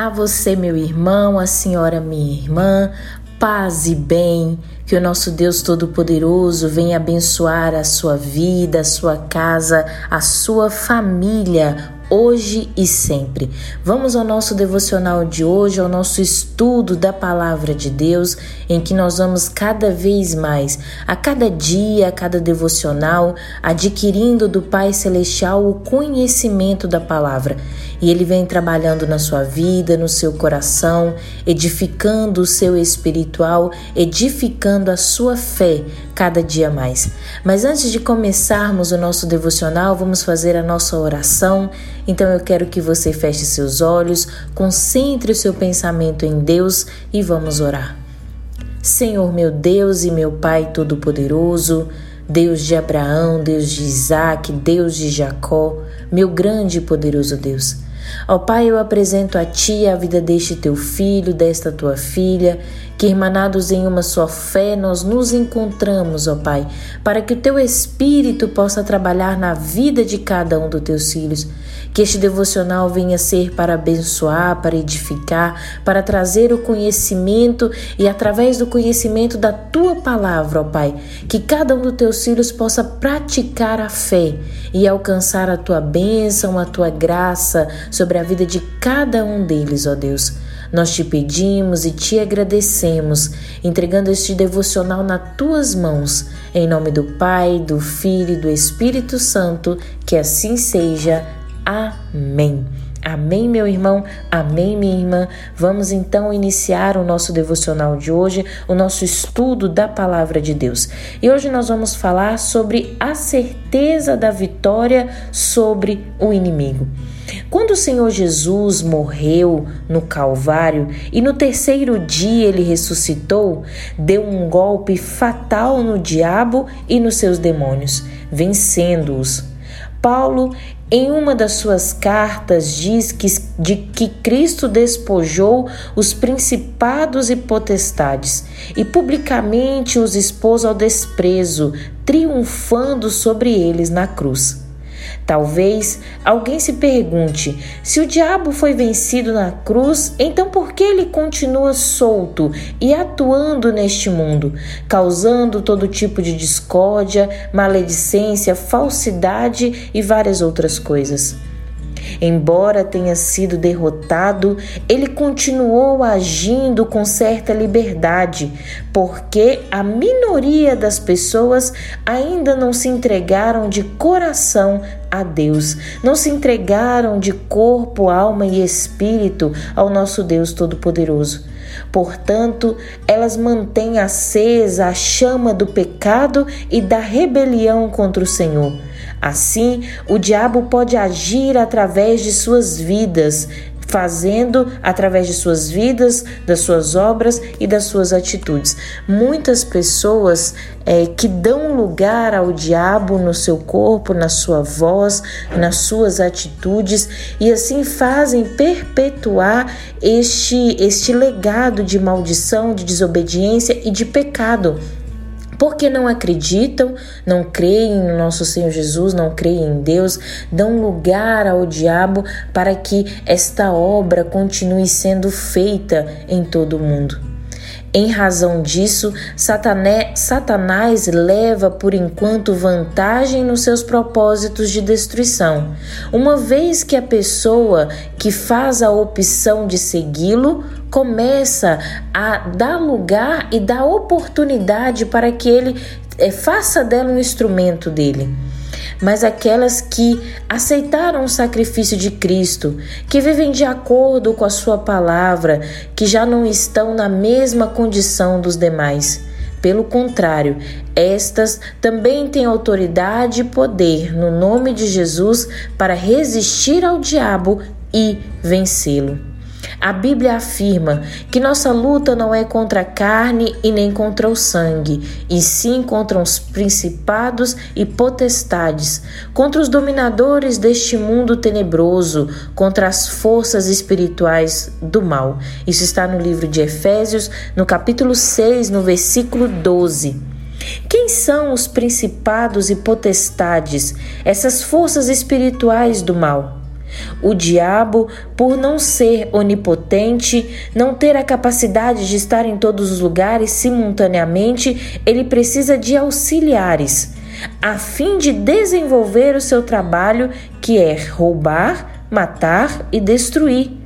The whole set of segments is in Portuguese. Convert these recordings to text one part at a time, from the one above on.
A você, meu irmão, a senhora, minha irmã, paz e bem. Que o nosso Deus Todo-Poderoso venha abençoar a sua vida, a sua casa, a sua família hoje e sempre. Vamos ao nosso devocional de hoje, ao nosso estudo da palavra de Deus, em que nós vamos cada vez mais, a cada dia, a cada devocional, adquirindo do Pai Celestial o conhecimento da palavra. E Ele vem trabalhando na sua vida, no seu coração, edificando o seu espiritual, edificando a sua fé cada dia mais. Mas antes de começarmos o nosso devocional, vamos fazer a nossa oração então eu quero que você feche seus olhos, concentre o seu pensamento em Deus e vamos orar. Senhor meu Deus e meu Pai Todo-Poderoso, Deus de Abraão, Deus de Isaac, Deus de Jacó, meu grande e poderoso Deus. Ó Pai, eu apresento a Ti a vida deste teu filho, desta tua filha, que irmanados em uma só fé nós nos encontramos, ó Pai, para que o teu Espírito possa trabalhar na vida de cada um dos teus filhos. Que este devocional venha ser para abençoar, para edificar, para trazer o conhecimento e através do conhecimento da tua palavra, ó Pai, que cada um dos teus filhos possa praticar a fé e alcançar a tua bênção, a tua graça sobre a vida de cada um deles, ó Deus. Nós te pedimos e te agradecemos, entregando este devocional nas tuas mãos, em nome do Pai, do Filho e do Espírito Santo, que assim seja. Amém. Amém, meu irmão? Amém, minha irmã? Vamos então iniciar o nosso devocional de hoje, o nosso estudo da palavra de Deus. E hoje nós vamos falar sobre a certeza da vitória sobre o inimigo. Quando o Senhor Jesus morreu no Calvário e no terceiro dia ele ressuscitou, deu um golpe fatal no diabo e nos seus demônios, vencendo-os. Paulo em uma das suas cartas, diz que, de que Cristo despojou os principados e potestades e publicamente os expôs ao desprezo, triunfando sobre eles na cruz. Talvez alguém se pergunte: se o diabo foi vencido na cruz, então por que ele continua solto e atuando neste mundo, causando todo tipo de discórdia, maledicência, falsidade e várias outras coisas? Embora tenha sido derrotado, ele continuou agindo com certa liberdade, porque a minoria das pessoas ainda não se entregaram de coração a Deus, não se entregaram de corpo, alma e espírito ao nosso Deus Todo-Poderoso. Portanto, elas mantêm acesa a chama do pecado e da rebelião contra o Senhor. Assim, o diabo pode agir através de suas vidas, fazendo através de suas vidas, das suas obras e das suas atitudes. Muitas pessoas é, que dão lugar ao diabo no seu corpo, na sua voz, nas suas atitudes e assim fazem perpetuar este, este legado de maldição, de desobediência e de pecado porque não acreditam, não creem no nosso Senhor Jesus, não creem em Deus, dão lugar ao diabo para que esta obra continue sendo feita em todo o mundo. Em razão disso, Satané, Satanás leva por enquanto vantagem nos seus propósitos de destruição, uma vez que a pessoa que faz a opção de segui-lo começa a dar lugar e dar oportunidade para que ele é, faça dela um instrumento dele mas aquelas que aceitaram o sacrifício de Cristo, que vivem de acordo com a Sua palavra, que já não estão na mesma condição dos demais. Pelo contrário, estas também têm autoridade e poder no nome de Jesus para resistir ao diabo e vencê-lo. A Bíblia afirma que nossa luta não é contra a carne e nem contra o sangue, e sim contra os principados e potestades, contra os dominadores deste mundo tenebroso, contra as forças espirituais do mal. Isso está no livro de Efésios, no capítulo 6, no versículo 12. Quem são os principados e potestades, essas forças espirituais do mal? O diabo, por não ser onipotente, não ter a capacidade de estar em todos os lugares simultaneamente, ele precisa de auxiliares, a fim de desenvolver o seu trabalho, que é roubar, matar e destruir.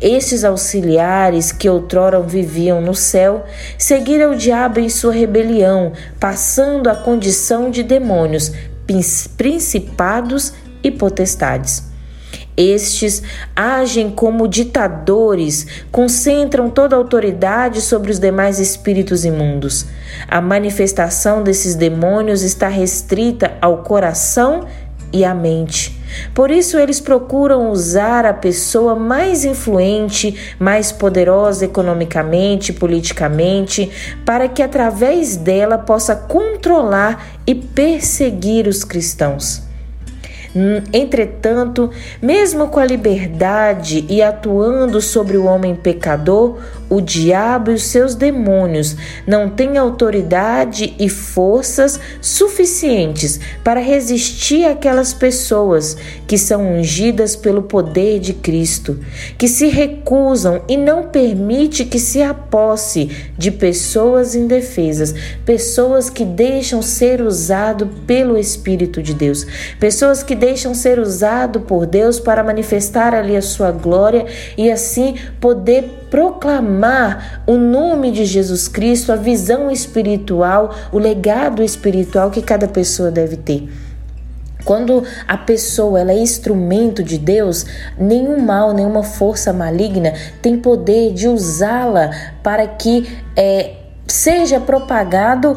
Esses auxiliares que outrora viviam no céu seguiram o diabo em sua rebelião, passando a condição de demônios, principados e potestades. Estes agem como ditadores, concentram toda a autoridade sobre os demais espíritos imundos. A manifestação desses demônios está restrita ao coração e à mente. Por isso, eles procuram usar a pessoa mais influente, mais poderosa economicamente, politicamente, para que através dela possa controlar e perseguir os cristãos. Hum, entretanto, mesmo com a liberdade e atuando sobre o homem pecador, o diabo e os seus demônios não têm autoridade e forças suficientes para resistir àquelas pessoas que são ungidas pelo poder de Cristo, que se recusam e não permite que se aposse de pessoas indefesas, pessoas que deixam ser usado pelo Espírito de Deus, pessoas que deixam ser usado por Deus para manifestar ali a sua glória e assim poder proclamar o nome de Jesus Cristo, a visão espiritual, o legado espiritual que cada pessoa deve ter. Quando a pessoa ela é instrumento de Deus, nenhum mal, nenhuma força maligna tem poder de usá-la para que é, seja propagado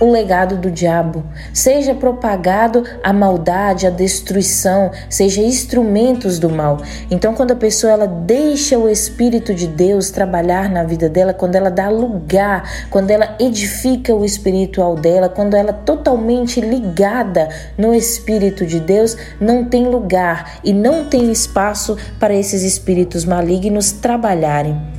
o legado do diabo, seja propagado a maldade, a destruição, seja instrumentos do mal. Então, quando a pessoa ela deixa o espírito de Deus trabalhar na vida dela, quando ela dá lugar, quando ela edifica o espiritual dela, quando ela é totalmente ligada no espírito de Deus, não tem lugar e não tem espaço para esses espíritos malignos trabalharem.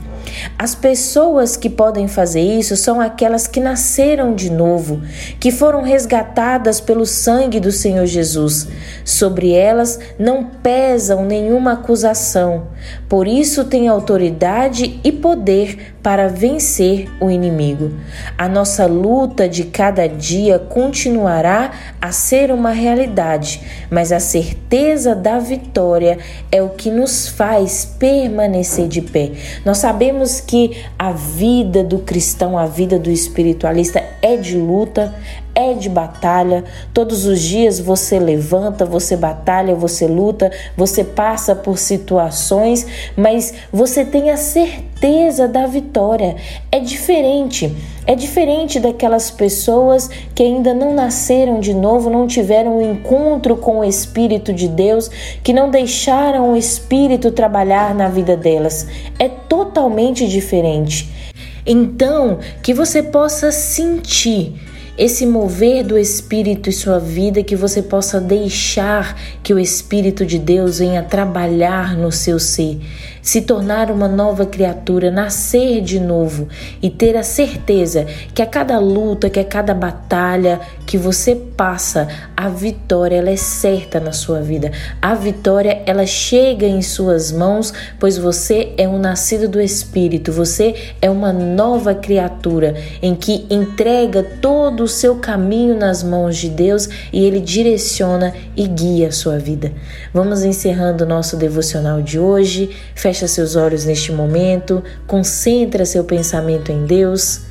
As pessoas que podem fazer isso são aquelas que nasceram de novo, que foram resgatadas pelo sangue do Senhor Jesus. Sobre elas não pesam nenhuma acusação, por isso têm autoridade e poder para vencer o inimigo. A nossa luta de cada dia continuará a ser uma realidade, mas a certeza da vitória é o que nos faz permanecer de pé. Nós sabemos que a vida do cristão, a vida do espiritualista é de luta, é de batalha. Todos os dias você levanta, você batalha, você luta, você passa por situações, mas você tem a certeza da vitória. É diferente. É diferente daquelas pessoas que ainda não nasceram de novo, não tiveram um encontro com o Espírito de Deus, que não deixaram o Espírito trabalhar na vida delas. É totalmente diferente. Então, que você possa sentir esse mover do Espírito em sua vida, que você possa deixar que o Espírito de Deus venha trabalhar no seu ser, se tornar uma nova criatura, nascer de novo e ter a certeza que a cada luta, que a cada batalha que você passa, a vitória ela é certa na sua vida. A vitória ela chega em suas mãos, pois você é um nascido do Espírito, você é uma nova criatura em que entrega todo o seu caminho nas mãos de Deus e ele direciona e guia a sua vida. Vamos encerrando o nosso devocional de hoje. Fecha seus olhos neste momento, concentra seu pensamento em Deus.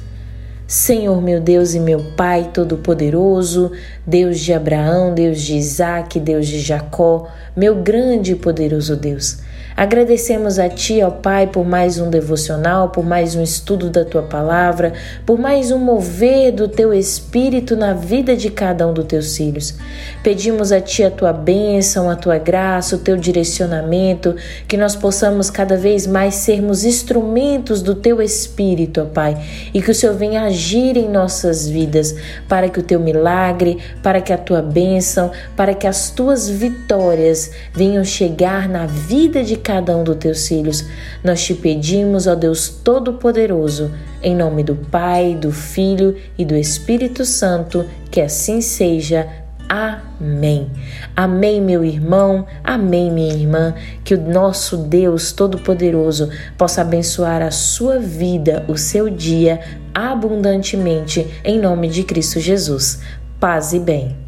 Senhor meu Deus e meu Pai Todo-Poderoso, Deus de Abraão, Deus de Isaac, Deus de Jacó, meu grande e poderoso Deus. Agradecemos a Ti, ó Pai, por mais um devocional, por mais um estudo da Tua palavra, por mais um mover do Teu Espírito na vida de cada um dos Teus filhos. Pedimos a Ti a Tua bênção, a Tua graça, o Teu direcionamento, que nós possamos cada vez mais sermos instrumentos do Teu Espírito, ó Pai, e que o Senhor venha agir em nossas vidas, para que o Teu milagre, para que a Tua bênção, para que as Tuas vitórias venham chegar na vida de cada um dos teus filhos. Nós te pedimos, ó Deus Todo-Poderoso, em nome do Pai, do Filho e do Espírito Santo, que assim seja. Amém. Amém, meu irmão. Amém, minha irmã. Que o nosso Deus Todo-Poderoso possa abençoar a sua vida, o seu dia abundantemente, em nome de Cristo Jesus. Paz e bem.